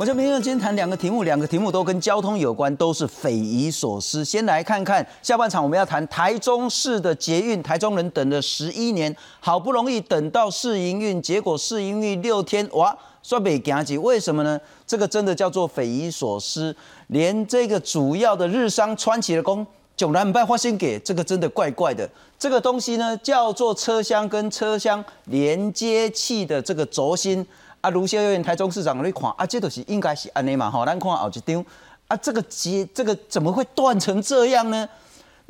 我这边今天谈两个题目，两个题目都跟交通有关，都是匪夷所思。先来看看下半场，我们要谈台中市的捷运，台中人等了十一年，好不容易等到试营运，结果试营运六天，哇，刷北行急，为什么呢？这个真的叫做匪夷所思，连这个主要的日商川崎的工，迥然不发现给，这个真的怪怪的。这个东西呢，叫做车厢跟车厢连接器的这个轴心。啊，卢秀燕台中市长你看啊，这都是应该是安尼嘛吼，咱看后一张啊，这个结这个怎么会断成这样呢？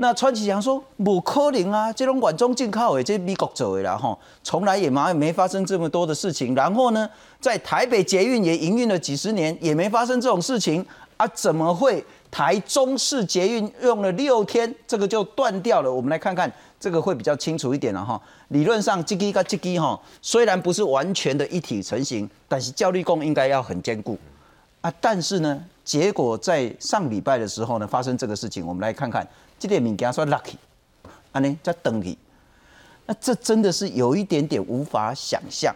那川崎祥说不可能啊，这种管中进口的，这美国做的啦吼，从来也没没发生这么多的事情。然后呢，在台北捷运也营运了几十年，也没发生这种事情啊，怎么会台中市捷运用了六天，这个就断掉了？我们来看看。这个会比较清楚一点了哈。理论上，这个跟这个哈，虽然不是完全的一体成型，但是教力工应该要很坚固啊。但是呢，结果在上礼拜的时候呢，发生这个事情。我们来看看这点物件说 lucky，啊呢在等你。那这真的是有一点点无法想象。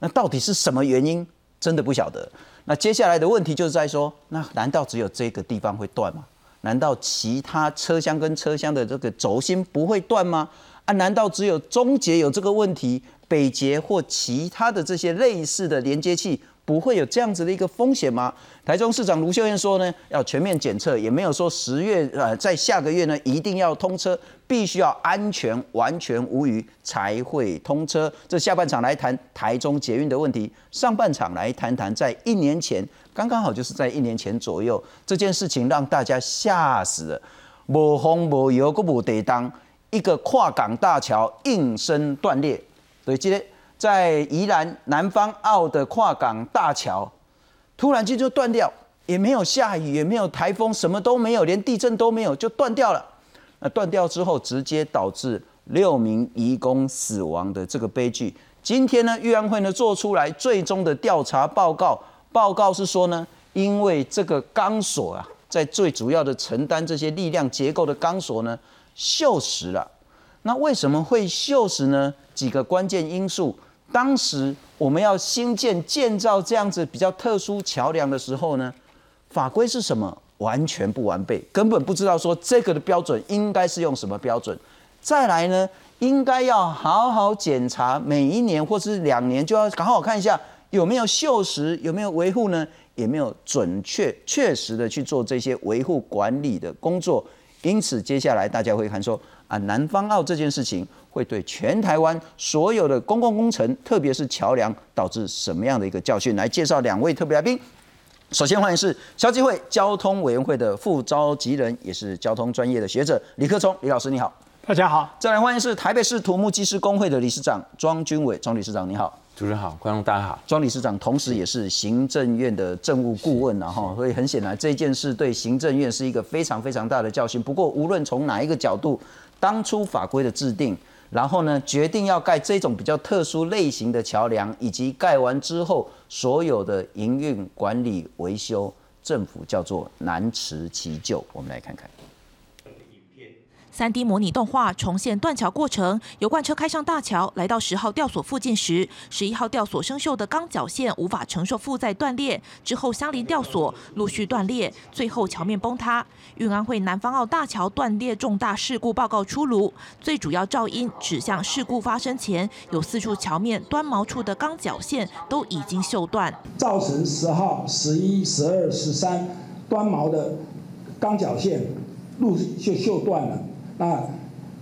那到底是什么原因？真的不晓得。那接下来的问题就是在说，那难道只有这个地方会断吗？难道其他车厢跟车厢的这个轴心不会断吗？啊，难道只有中捷有这个问题，北捷或其他的这些类似的连接器不会有这样子的一个风险吗？台中市长卢秀燕说呢，要全面检测，也没有说十月呃，在下个月呢一定要通车，必须要安全完全无虞才会通车。这下半场来谈台中捷运的问题，上半场来谈谈在一年前。刚刚好就是在一年前左右，这件事情让大家吓死了，无风无油，个无地当，一个跨港大桥应声断裂。所以，今天在宜兰南方澳的跨港大桥，突然间就断掉，也没有下雨，也没有台风，什么都没有，连地震都没有，就断掉了。那断掉之后，直接导致六名移工死亡的这个悲剧。今天呢，预安会呢做出来最终的调查报告。报告是说呢，因为这个钢索啊，在最主要的承担这些力量结构的钢索呢，锈蚀了。那为什么会锈蚀呢？几个关键因素。当时我们要新建建造这样子比较特殊桥梁的时候呢，法规是什么？完全不完备，根本不知道说这个的标准应该是用什么标准。再来呢，应该要好好检查，每一年或是两年就要好好看一下。有没有锈蚀？有没有维护呢？也没有准确、确实的去做这些维护管理的工作。因此，接下来大家会看说啊，南方澳这件事情会对全台湾所有的公共工程，特别是桥梁，导致什么样的一个教训？来介绍两位特别来宾。首先欢迎是消基会交通委员会的副召集人，也是交通专业的学者李克聪李老师，你好。大家好。再来欢迎是台北市土木技师工会的理事长庄军伟庄理事长，你好。主持人好，观众大家好。庄理事长同时也是行政院的政务顾问，然后所以很显然这件事对行政院是一个非常非常大的教训。不过无论从哪一个角度，当初法规的制定，然后呢决定要盖这种比较特殊类型的桥梁，以及盖完之后所有的营运管理维修，政府叫做难辞其咎。我们来看看。三 D 模拟动画重现断桥过程，油罐车开上大桥，来到十号吊索附近时，十一号吊索生锈的钢绞线无法承受负载断裂，之后相邻吊索陆续断裂，最后桥面崩塌。运安会南方澳大桥断裂重大事故报告出炉，最主要噪音指向事故发生前有四处桥面端锚处的钢绞线都已经锈断，造成十号、十一、十二、十三端锚的钢绞线路就锈断了。那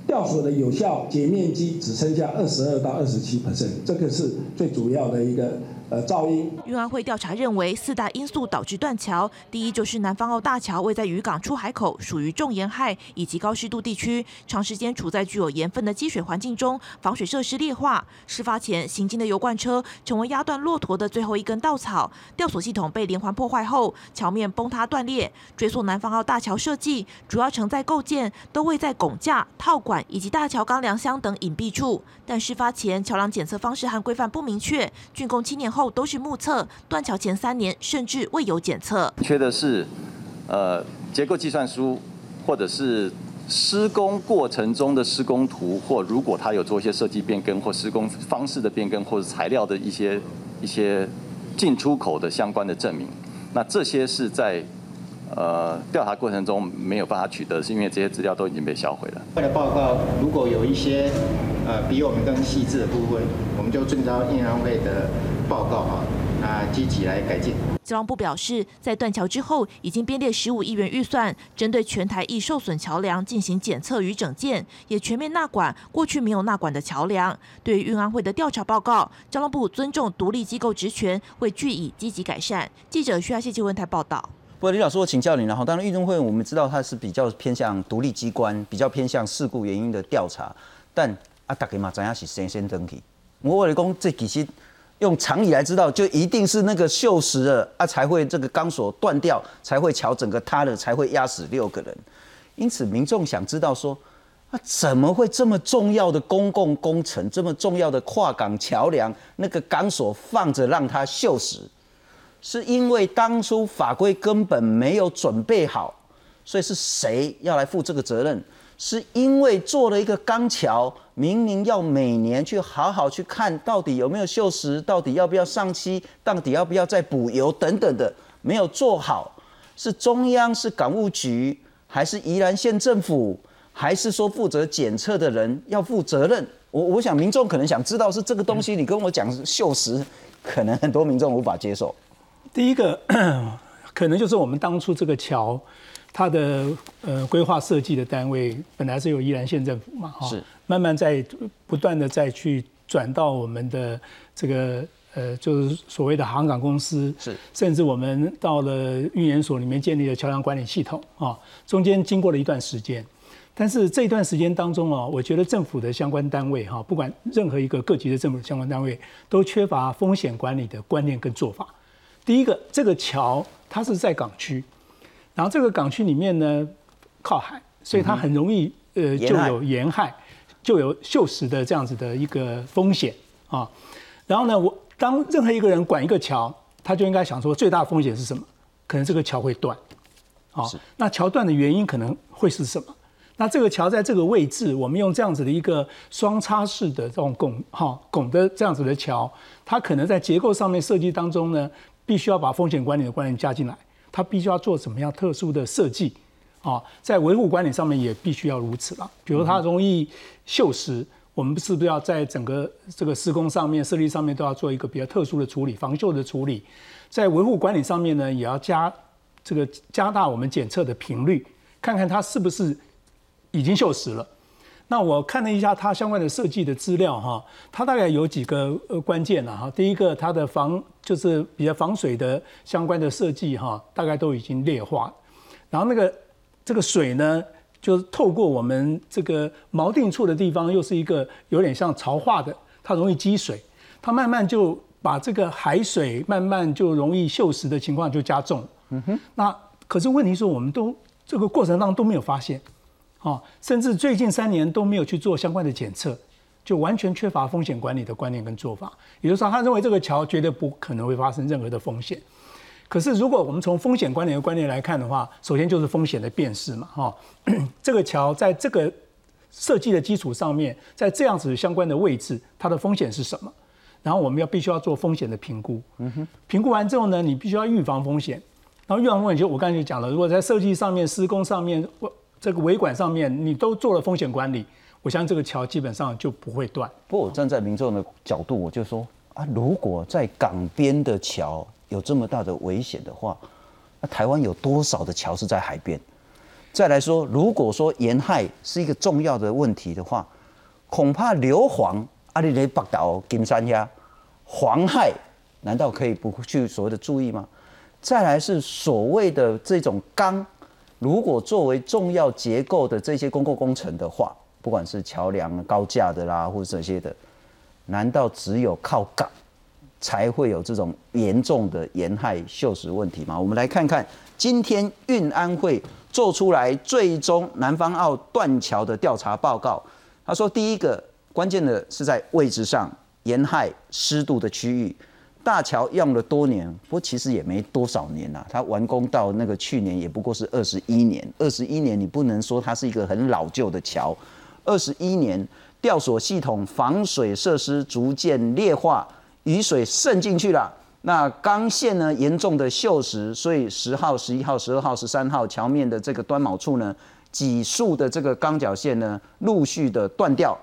吊索的有效截面积只剩下二十二到二十七 percent，这个是最主要的一个。呃，噪音。运安会调查认为，四大因素导致断桥。第一就是南方澳大桥位在渔港出海口，属于重盐害以及高湿度地区，长时间处在具有盐分的积水环境中，防水设施劣化。事发前行进的油罐车成为压断骆驼的最后一根稻草。吊索系统被连环破坏后，桥面崩塌断裂。追溯南方澳大桥设计，主要承载构件都位在拱架、套管以及大桥钢梁箱等隐蔽处。但事发前桥梁检测方式和规范不明确，竣工七年后。后都是目测，断桥前三年甚至未有检测。缺的是，呃，结构计算书，或者是施工过程中的施工图，或如果他有做一些设计变更或施工方式的变更，或者材料的一些一些进出口的相关的证明。那这些是在呃调查过程中没有办法取得，是因为这些资料都已经被销毁了。为了报告，如果有一些呃比我们更细致的部分，我们就遵照运安会的报告哈。啊，积极来改进。交通部表示，在断桥之后，已经编列十五亿元预算，针对全台易受损桥梁进行检测与整建，也全面纳管过去没有纳管的桥梁。对于运安会的调查报告，交通部尊重独立机构职权，会据以积极改善。记者需要谢新闻台报道。不过李老师，我请教你，然后当然运动会我们知道它是比较偏向独立机关，比较偏向事故原因的调查，但啊，大家嘛怎样是先先登记？我话你讲这其实。用常理来知道，就一定是那个锈蚀了啊，才会这个钢索断掉，才会桥整个塌了，才会压死六个人。因此，民众想知道说，啊，怎么会这么重要的公共工程，这么重要的跨港桥梁，那个钢索放着让它锈蚀，是因为当初法规根本没有准备好，所以是谁要来负这个责任？是因为做了一个钢桥，明明要每年去好好去看到底有没有锈蚀，到底要不要上漆，到底要不要再补油等等的，没有做好，是中央是港务局，还是宜兰县政府，还是说负责检测的人要负责任？我我想民众可能想知道是这个东西，你跟我讲锈蚀，可能很多民众无法接受。第一个 可能就是我们当初这个桥。它的呃规划设计的单位本来是由宜兰县政府嘛，哈，是慢慢在不断的再去转到我们的这个呃就是所谓的航港公司，是，甚至我们到了运研所里面建立了桥梁管理系统啊，中间经过了一段时间，但是这段时间当中啊，我觉得政府的相关单位哈，不管任何一个各级的政府相关单位，都缺乏风险管理的观念跟做法。第一个，这个桥它是在港区。然后这个港区里面呢，靠海，所以它很容易呃就有沿害，就有锈蚀的这样子的一个风险啊。然后呢，我当任何一个人管一个桥，他就应该想说最大风险是什么？可能这个桥会断，啊，那桥断的原因可能会是什么？那这个桥在这个位置，我们用这样子的一个双叉式的这种拱哈拱的这样子的桥，它可能在结构上面设计当中呢，必须要把风险管理的观念加进来。它必须要做什么样特殊的设计啊？在维护管理上面也必须要如此了。比如它容易锈蚀，我们是不是要在整个这个施工上面、设立上面都要做一个比较特殊的处理、防锈的处理？在维护管理上面呢，也要加这个加大我们检测的频率，看看它是不是已经锈蚀了。那我看了一下它相关的设计的资料哈，它大概有几个呃关键了哈。第一个，它的防就是比较防水的相关的设计哈，大概都已经劣化。然后那个这个水呢，就是透过我们这个锚定处的地方，又是一个有点像潮化的，它容易积水，它慢慢就把这个海水慢慢就容易锈蚀的情况就加重。嗯哼。那可是问题是，我们都这个过程当中都没有发现。哦，甚至最近三年都没有去做相关的检测，就完全缺乏风险管理的观念跟做法。也就是说，他认为这个桥绝对不可能会发生任何的风险。可是，如果我们从风险管理的观念来看的话，首先就是风险的辨识嘛。哈，这个桥在这个设计的基础上面，在这样子相关的位置，它的风险是什么？然后我们要必须要做风险的评估。嗯哼，评估完之后呢，你必须要预防风险。然后预防风险就我刚才就讲了，如果在设计上面、施工上面，这个维管上面你都做了风险管理，我相信这个桥基本上就不会断。不过我站在民众的角度，我就说啊，如果在港边的桥有这么大的危险的话，那台湾有多少的桥是在海边？再来说，如果说沿海是一个重要的问题的话，恐怕硫磺阿里雷北岛金山呀，黄害难道可以不去所谓的注意吗？再来是所谓的这种钢。如果作为重要结构的这些公共工程的话，不管是桥梁、高架的啦，或者这些的，难道只有靠港才会有这种严重的沿害锈蚀问题吗？我们来看看今天运安会做出来最终南方澳断桥的调查报告。他说，第一个关键的是在位置上沿害湿度的区域。大桥用了多年，不过其实也没多少年呐。它完工到那个去年也不过是二十一年。二十一年，你不能说它是一个很老旧的桥。二十一年，吊索系统防水设施逐渐劣化，雨水渗进去了，那钢线呢严重的锈蚀，所以十号、十一号、十二号、十三号桥面的这个端锚处呢，几束的这个钢脚线呢陆续的断掉，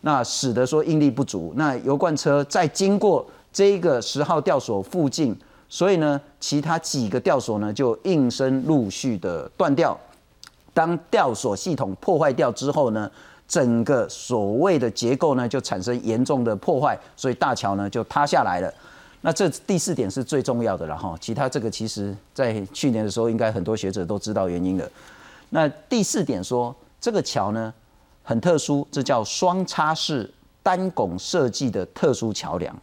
那使得说应力不足。那油罐车在经过这个十号吊索附近，所以呢，其他几个吊索呢就应声陆续的断掉。当吊索系统破坏掉之后呢，整个所谓的结构呢就产生严重的破坏，所以大桥呢就塌下来了。那这第四点是最重要的了哈，其他这个其实在去年的时候，应该很多学者都知道原因了。那第四点说，这个桥呢很特殊，这叫双叉式单拱设计的特殊桥梁，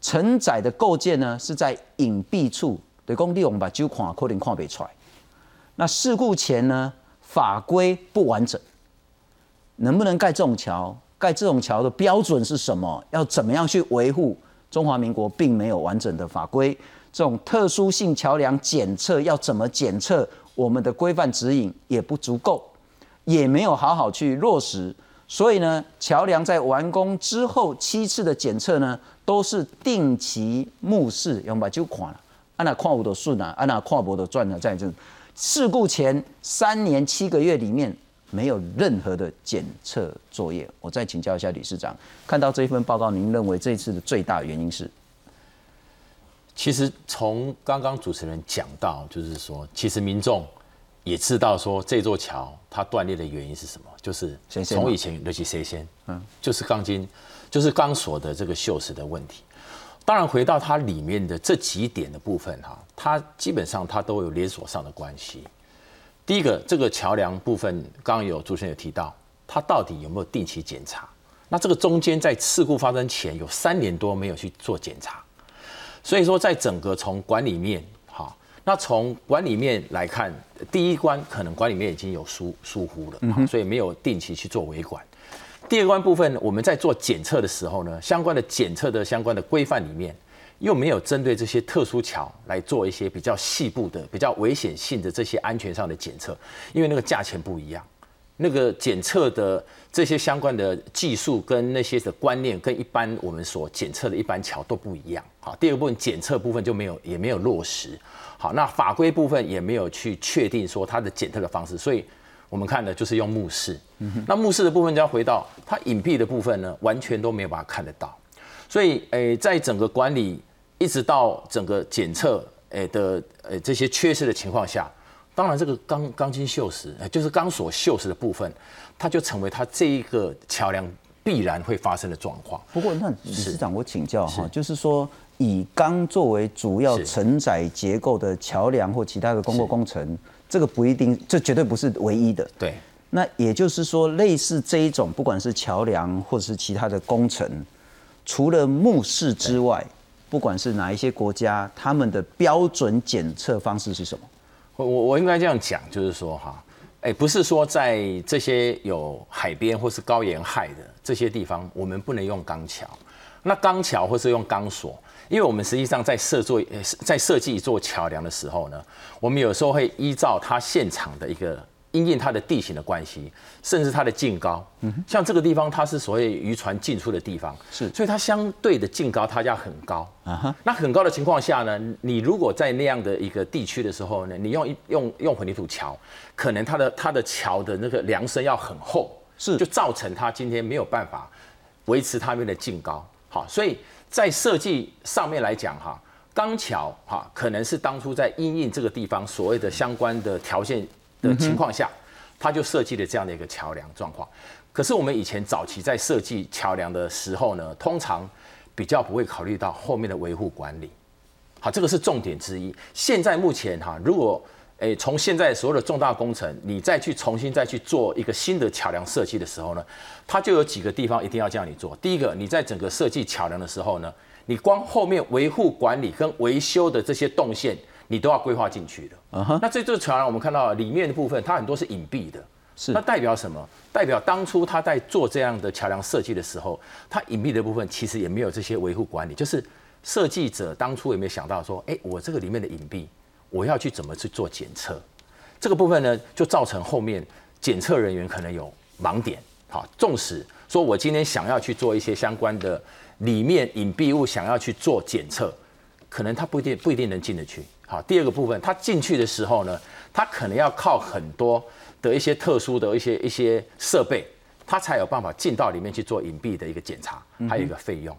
承载的构件呢是在隐蔽处，对，工地我们把旧款可能看不出来。那事故前呢法规不完整，能不能盖这种桥？盖这种桥的标准是什么？要怎么样去维护？中华民国并没有完整的法规，这种特殊性桥梁检测要怎么检测？我们的规范指引也不足够，也没有好好去落实。所以呢，桥梁在完工之后七次的检测呢，都是定期目视，用把就垮了，按那矿物的顺啊，按那矿物的转了，在这事故前三年七个月里面。没有任何的检测作业，我再请教一下理事长，看到这一份报告，您认为这一次的最大原因是？其实从刚刚主持人讲到，就是说，其实民众也知道说这座桥它断裂的原因是什么，就是从以前尤其谁先，嗯，就是钢筋，就是钢索的这个锈蚀的问题。当然，回到它里面的这几点的部分哈，它基本上它都有连锁上的关系。第一个，这个桥梁部分，刚刚有主持人有提到，它到底有没有定期检查？那这个中间在事故发生前有三年多没有去做检查，所以说在整个从管理面，哈，那从管理面来看，第一关可能管理面已经有疏疏忽了，所以没有定期去做维管。第二关部分，我们在做检测的时候呢，相关的检测的相关的规范里面。又没有针对这些特殊桥来做一些比较细部的、比较危险性的这些安全上的检测，因为那个价钱不一样，那个检测的这些相关的技术跟那些的观念，跟一般我们所检测的一般桥都不一样。好，第二部分检测部分就没有也没有落实。好，那法规部分也没有去确定说它的检测的方式，所以我们看的就是用目视。那目视的部分就要回到它隐蔽的部分呢，完全都没有办法看得到。所以，诶，在整个管理。一直到整个检测诶的诶这些缺失的情况下，当然这个钢钢筋锈蚀，就是钢索锈蚀的部分，它就成为它这一个桥梁必然会发生的状况。不过，那理事长，我请教哈，就是说以钢作为主要承载结构的桥梁或其他的公共工程，这个不一定，这绝对不是唯一的。对。那也就是说，类似这一种，不管是桥梁或者是其他的工程，除了目视之外。不管是哪一些国家，他们的标准检测方式是什么？我我我应该这样讲，就是说哈，哎，不是说在这些有海边或是高沿海的这些地方，我们不能用钢桥。那钢桥或是用钢索，因为我们实际上在设作在设计一座桥梁的时候呢，我们有时候会依照它现场的一个。因应它的地形的关系，甚至它的净高，像这个地方它是所谓渔船进出的地方，是，所以它相对的净高它要很高。啊哈，那很高的情况下呢，你如果在那样的一个地区的时候呢，你用一用用混凝土桥，可能它的它的桥的那个梁身要很厚，是，就造成它今天没有办法维持它们的净高。好，所以在设计上面来讲哈，钢桥哈可能是当初在因应这个地方所谓的相关的条件。的情况下，他就设计了这样的一个桥梁状况。可是我们以前早期在设计桥梁的时候呢，通常比较不会考虑到后面的维护管理。好，这个是重点之一。现在目前哈，如果诶从现在所有的重大工程，你再去重新再去做一个新的桥梁设计的时候呢，它就有几个地方一定要这样你做。第一个，你在整个设计桥梁的时候呢，你光后面维护管理跟维修的这些动线。你都要规划进去的。那这座桥梁我们看到里面的部分，它很多是隐蔽的。是。那代表什么？代表当初他在做这样的桥梁设计的时候，它隐蔽的部分其实也没有这些维护管理。就是设计者当初有没有想到说，哎，我这个里面的隐蔽，我要去怎么去做检测？这个部分呢，就造成后面检测人员可能有盲点。好，纵使说我今天想要去做一些相关的里面隐蔽物，想要去做检测。可能他不一定不一定能进得去。好，第二个部分，它进去的时候呢，它可能要靠很多的一些特殊的一些一些设备，它才有办法进到里面去做隐蔽的一个检查，还有一个费用。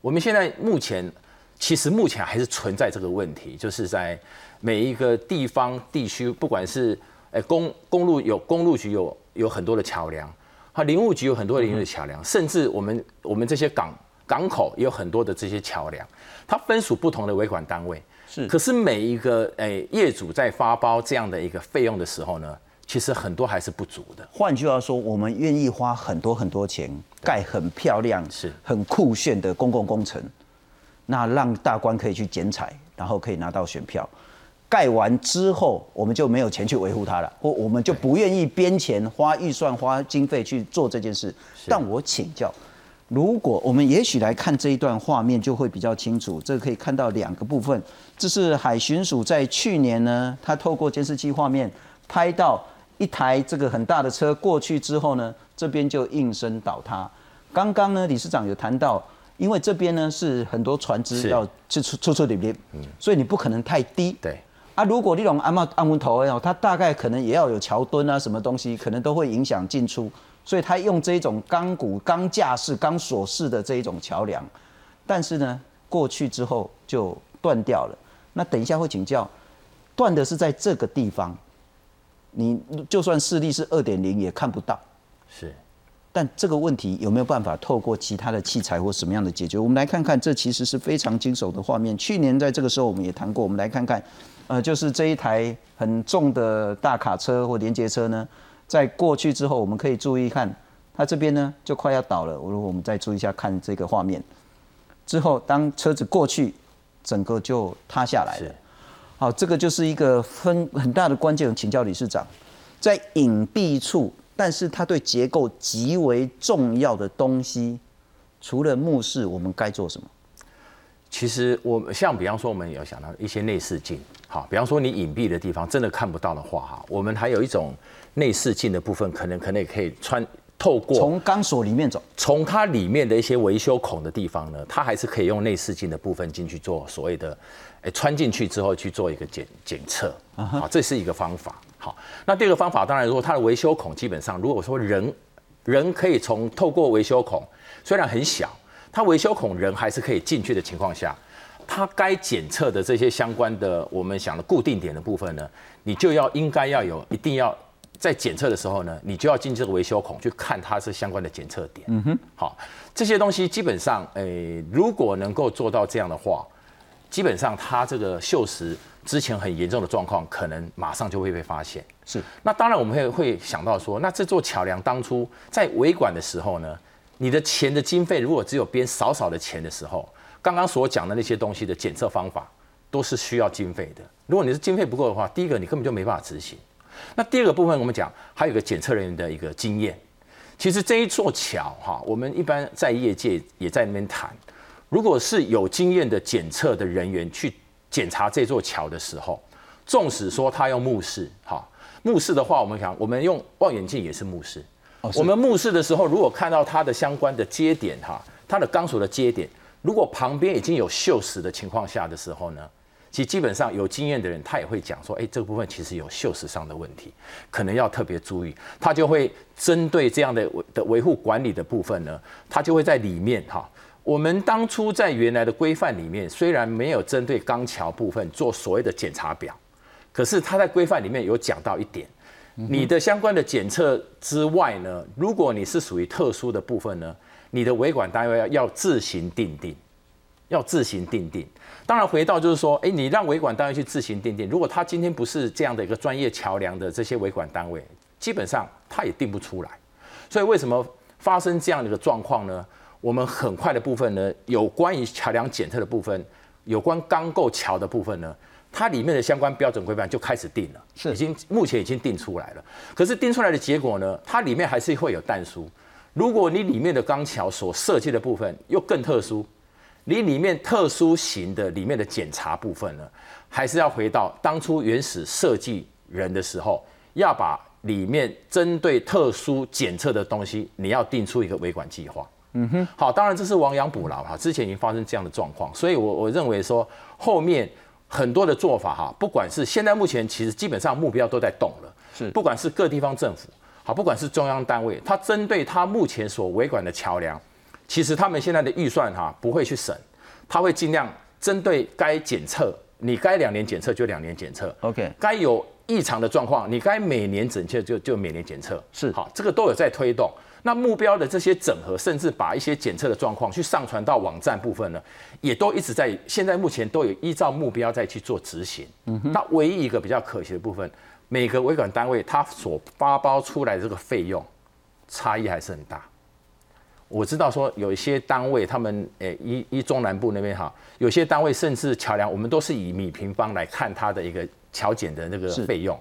我们现在目前其实目前还是存在这个问题，就是在每一个地方地区，不管是诶公公路有公路局有有很多的桥梁，啊，林务局有很多林务桥梁，甚至我们我们这些港港口也有很多的这些桥梁，它分属不同的维管单位。是，可是每一个诶业主在发包这样的一个费用的时候呢，其实很多还是不足的。换句话说，我们愿意花很多很多钱盖很漂亮、是很酷炫的公共工程，那让大官可以去剪彩，然后可以拿到选票。盖完之后，我们就没有钱去维护它了，或我们就不愿意编钱、花预算、花经费去做这件事。但我请教。如果我们也许来看这一段画面，就会比较清楚。这可以看到两个部分，这是海巡署在去年呢，他透过监视器画面拍到一台这个很大的车过去之后呢，这边就应声倒塌。刚刚呢，理事长有谈到，因为这边呢是很多船只要去出出出里边，所以你不可能太低。对啊，如果那种安安安文头哦，它大概可能也要有桥墩啊，什么东西，可能都会影响进出。所以他用这种钢骨、钢架式、钢索式的这一种桥梁，但是呢，过去之后就断掉了。那等一下会请教，断的是在这个地方，你就算视力是二点零也看不到。是，但这个问题有没有办法透过其他的器材或什么样的解决？我们来看看，这其实是非常惊悚的画面。去年在这个时候我们也谈过，我们来看看，呃，就是这一台很重的大卡车或连接车呢。在过去之后，我们可以注意看，它这边呢就快要倒了。如果我们再注意一下看这个画面，之后当车子过去，整个就塌下来了。好，这个就是一个分很大的关键。请教理事长，在隐蔽处，但是它对结构极为重要的东西，除了目视，我们该做什么？其实我们像比方说，我们有想到一些内视镜。好，比方说你隐蔽的地方真的看不到的话，哈，我们还有一种内视镜的部分，可能可能也可以穿透过从钢索里面走，从它里面的一些维修孔的地方呢，它还是可以用内视镜的部分进去做所谓的，哎，穿进去之后去做一个检检测，啊，这是一个方法。好，那第二个方法，当然如果它的维修孔基本上，如果说人人可以从透过维修孔，虽然很小，它维修孔人还是可以进去的情况下。它该检测的这些相关的，我们想的固定点的部分呢，你就要应该要有，一定要在检测的时候呢，你就要进这个维修孔去看它是相关的检测点。嗯哼，好，这些东西基本上，诶，如果能够做到这样的话，基本上它这个锈蚀之前很严重的状况，可能马上就会被发现。是，那当然我们会会想到说，那这座桥梁当初在维管的时候呢，你的钱的经费如果只有编少少的钱的时候。刚刚所讲的那些东西的检测方法，都是需要经费的。如果你是经费不够的话，第一个你根本就没办法执行。那第二个部分，我们讲还有一个检测人员的一个经验。其实这一座桥哈，我们一般在业界也在那边谈，如果是有经验的检测的人员去检查这座桥的时候，纵使说他用目视哈，目视的话，我们讲我们用望远镜也是目视。我们目视的时候，如果看到它的相关的接点哈，它的钢索的接点。如果旁边已经有锈蚀的情况下的时候呢，其实基本上有经验的人他也会讲说，哎，这个部分其实有锈蚀上的问题，可能要特别注意。他就会针对这样的的维护管理的部分呢，他就会在里面哈。我们当初在原来的规范里面，虽然没有针对钢桥部分做所谓的检查表，可是他在规范里面有讲到一点，你的相关的检测之外呢，如果你是属于特殊的部分呢。你的维管单位要要自行定定，要自行定定。当然，回到就是说，哎，你让维管单位去自行定定。如果他今天不是这样的一个专业桥梁的这些维管单位，基本上他也定不出来。所以，为什么发生这样的一个状况呢？我们很快的部分呢，有关于桥梁检测的部分，有关钢构桥的部分呢，它里面的相关标准规范就开始定了，是已经目前已经定出来了。可是定出来的结果呢，它里面还是会有淡书。如果你里面的钢桥所设计的部分又更特殊，你里面特殊型的里面的检查部分呢，还是要回到当初原始设计人的时候，要把里面针对特殊检测的东西，你要定出一个维管计划。嗯哼，好，当然这是亡羊补牢哈，之前已经发生这样的状况，所以我我认为说后面很多的做法哈，不管是现在目前其实基本上目标都在动了，是，不管是各地方政府，好，不管是中央单位，它针对它目前所维管的桥梁，其实他们现在的预算哈不会去省，他会尽量针对该检测，你该两年检测就两年检测，OK，该有异常的状况，你该每年检测就就每年检测，是，好，这个都有在推动。那目标的这些整合，甚至把一些检测的状况去上传到网站部分呢，也都一直在现在目前都有依照目标在去做执行。嗯哼。那唯一一个比较可惜的部分，每个维管单位它所发包出来的这个费用差异还是很大。我知道说有一些单位，他们诶一一中南部那边哈，有些单位甚至桥梁，我们都是以米平方来看它的一个桥检的那个费用。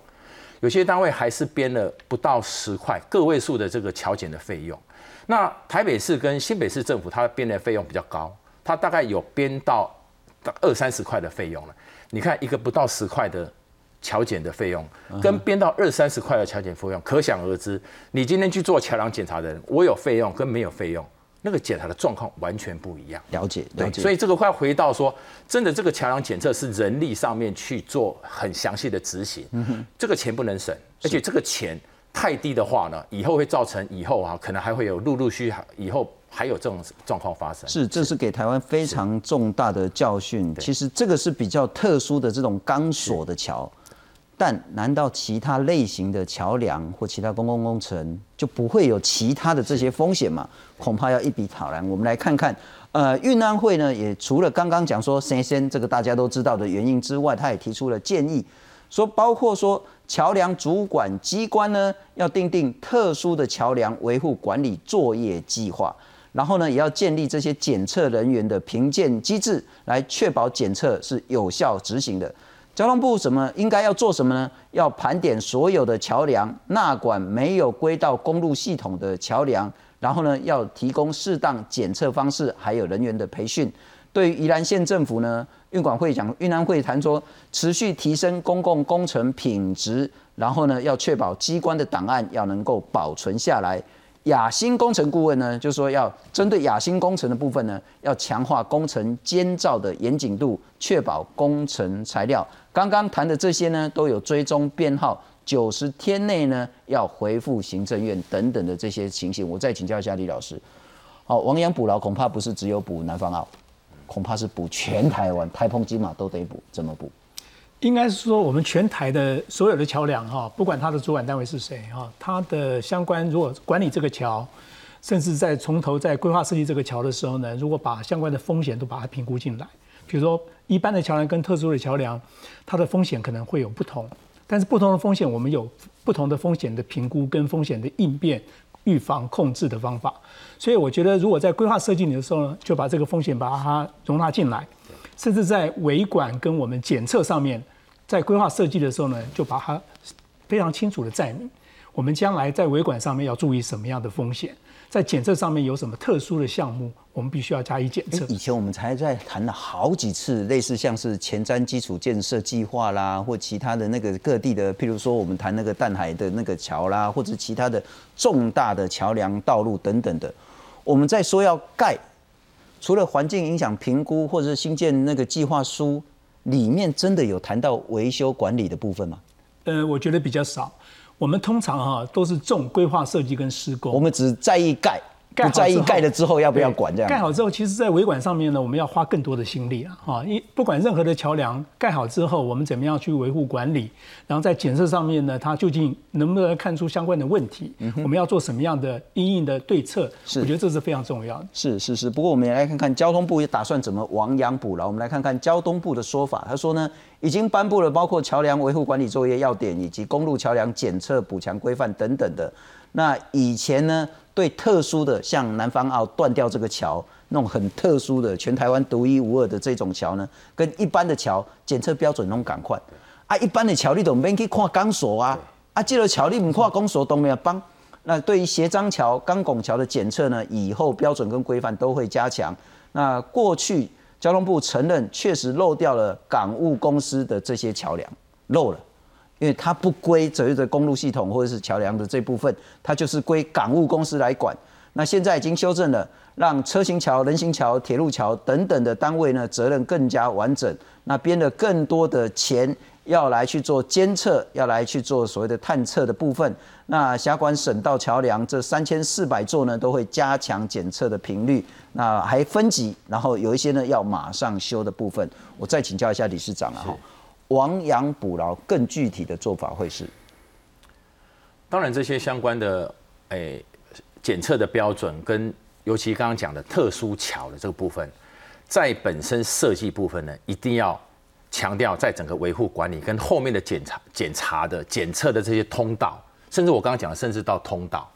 有些单位还是编了不到十块个位数的这个桥检的费用，那台北市跟新北市政府它编的费用比较高，它大概有编到二三十块的费用了。你看一个不到十块的桥检的费用，跟编到二三十块的桥检费用，可想而知，你今天去做桥梁检查的人，我有费用跟没有费用。那个检查的状况完全不一样，了解，了解。所以这个快回到说，真的这个桥梁检测是人力上面去做很详细的执行，这个钱不能省，而且这个钱太低的话呢，以后会造成以后啊，可能还会有陆陆续以后还有这种状况发生。是，这是给台湾非常重大的教训。其实这个是比较特殊的这种钢索的桥。但难道其他类型的桥梁或其他公共工程就不会有其他的这些风险吗？恐怕要一笔讨然。我们来看看，呃，运安会呢，也除了刚刚讲说先先这个大家都知道的原因之外，他也提出了建议，说包括说桥梁主管机关呢要定定特殊的桥梁维护管理作业计划，然后呢也要建立这些检测人员的评鉴机制，来确保检测是有效执行的。交通部什么应该要做什么呢？要盘点所有的桥梁纳管没有归到公路系统的桥梁，然后呢，要提供适当检测方式，还有人员的培训。对于宜兰县政府呢，运管会讲，运安会谈说，持续提升公共工程品质，然后呢，要确保机关的档案要能够保存下来。雅兴工程顾问呢，就说要针对雅兴工程的部分呢，要强化工程监造的严谨度，确保工程材料。刚刚谈的这些呢，都有追踪编号，九十天内呢要回复行政院等等的这些情形。我再请教一下李老师。好，亡羊补牢恐怕不是只有补南方澳，恐怕是补全台湾，台澎金马都得补，怎么补？应该是说，我们全台的所有的桥梁哈，不管它的主管单位是谁哈，它的相关如果管理这个桥，甚至在从头在规划设计这个桥的时候呢，如果把相关的风险都把它评估进来，比如说一般的桥梁跟特殊的桥梁，它的风险可能会有不同，但是不同的风险我们有不同的风险的评估跟风险的应变、预防、控制的方法，所以我觉得如果在规划设计里的时候呢，就把这个风险把它容纳进来，甚至在维管跟我们检测上面。在规划设计的时候呢，就把它非常清楚的载明，我们将来在维管上面要注意什么样的风险，在检测上面有什么特殊的项目，我们必须要加以检测。以前我们才在谈了好几次，类似像是前瞻基础建设计划啦，或其他的那个各地的，譬如说我们谈那个淡海的那个桥啦，或者其他的重大的桥梁道路等等的，我们在说要盖，除了环境影响评估或者是新建那个计划书。里面真的有谈到维修管理的部分吗？呃，我觉得比较少。我们通常哈都是重规划设计跟施工，我们只在意盖。不在意盖了之后要不要管这样？盖好之后，其实，在维管上面呢，我们要花更多的心力啊！哈，因不管任何的桥梁盖好之后，我们怎么样去维护管理，然后在检测上面呢，它究竟能不能看出相关的问题？我们要做什么样的应应的对策？是，我觉得这是非常重要的。是是是，不过我们也来看看交通部也打算怎么亡羊补牢。我们来看看交通部的说法，他说呢，已经颁布了包括桥梁维护管理作业要点以及公路桥梁检测补强规范等等的。那以前呢？对特殊的，像南方澳断掉这个桥，那种很特殊的、全台湾独一无二的这种桥呢，跟一般的桥检测标准拢赶快啊！一般的桥你都免去看钢索啊，啊，这个桥你唔看钢索都没有帮。那对于斜张桥、钢拱桥的检测呢，以后标准跟规范都会加强。那过去交通部承认确实漏掉了港务公司的这些桥梁，漏了。因为它不归所谓的公路系统或者是桥梁的这部分，它就是归港务公司来管。那现在已经修正了，让车行桥、人行桥、铁路桥等等的单位呢责任更加完整，那编了更多的钱。要来去做监测，要来去做所谓的探测的部分。那辖管省道桥梁这三千四百座呢，都会加强检测的频率。那还分级，然后有一些呢要马上修的部分。我再请教一下理事长啊，哈，亡羊补牢，更具体的做法会是？当然，这些相关的诶检测的标准，跟尤其刚刚讲的特殊桥的这个部分，在本身设计部分呢，一定要。强调在整个维护管理跟后面的检查、检查的检测的这些通道，甚至我刚刚讲的，甚至到通道、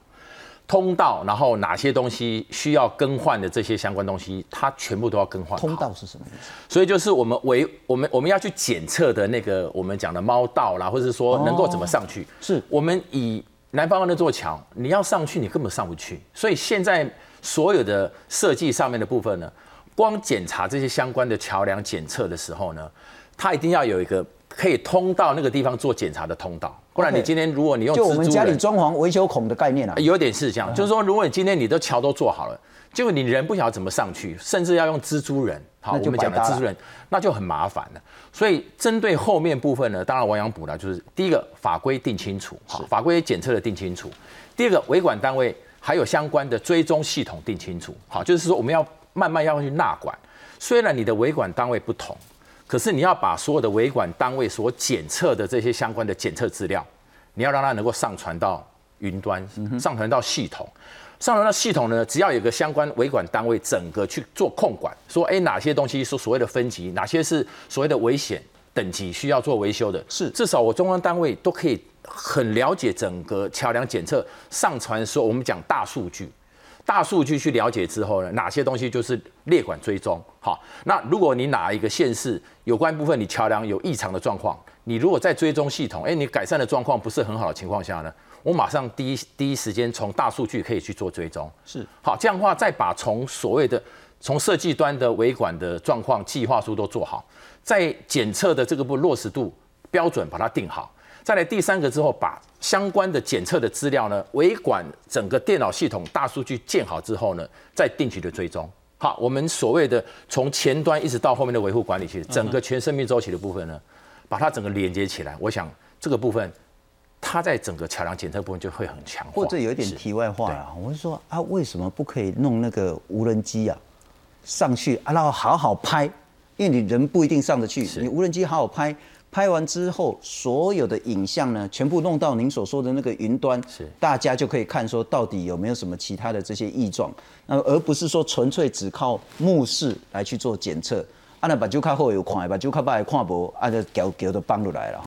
通道，然后哪些东西需要更换的这些相关东西，它全部都要更换。通道是什么意思？所以就是我们维我们我们要去检测的那个我们讲的猫道啦，或者是说能够怎么上去？是我们以南方的那座桥，你要上去，你根本上不去。所以现在所有的设计上面的部分呢，光检查这些相关的桥梁检测的时候呢。它一定要有一个可以通到那个地方做检查的通道，不然你今天如果你用就我们家里装潢维修孔的概念啊，有点是这样，就是说如果你今天你的桥都做好了，结果你人不晓得怎么上去，甚至要用蜘蛛人，好，我们讲的蜘蛛人，那就很麻烦了。所以针对后面部分呢，当然亡羊补牢，就是第一个法规定清楚，好，法规检测的定清楚；第二个维管单位还有相关的追踪系统定清楚，好，就是说我们要慢慢要去纳管，虽然你的维管单位不同。可是你要把所有的维管单位所检测的这些相关的检测资料，你要让它能够上传到云端，上传到系统，上传到系统呢，只要有个相关维管单位整个去做控管，说哎哪些东西是所谓的分级，哪些是所谓的危险等级需要做维修的，是。至少我中央单位都可以很了解整个桥梁检测上传说我们讲大数据。大数据去了解之后呢，哪些东西就是列管追踪？好，那如果你哪一个县市有关部分你桥梁有异常的状况，你如果在追踪系统，哎，你改善的状况不是很好的情况下呢，我马上第一第一时间从大数据可以去做追踪。是，好，这样的话再把从所谓的从设计端的维管的状况计划书都做好，在检测的这个部落实度标准把它定好。再来第三个之后，把相关的检测的资料呢，维管整个电脑系统大数据建好之后呢，再定期的追踪。好，我们所谓的从前端一直到后面的维护管理，其实整个全生命周期的部分呢，把它整个连接起来。我想这个部分，它在整个桥梁检测部分就会很强化。或者有一点题外话啊，我是说啊，为什么不可以弄那个无人机啊，上去啊，然后好好拍？因为你人不一定上得去，你无人机好好拍。拍完之后，所有的影像呢，全部弄到您所说的那个云端，是大家就可以看说到底有没有什么其他的这些异状，那而不是说纯粹只靠目视来去做检测。啊，那把酒卡后有看，把酒卡把看无，啊，就叫叫都放出来了。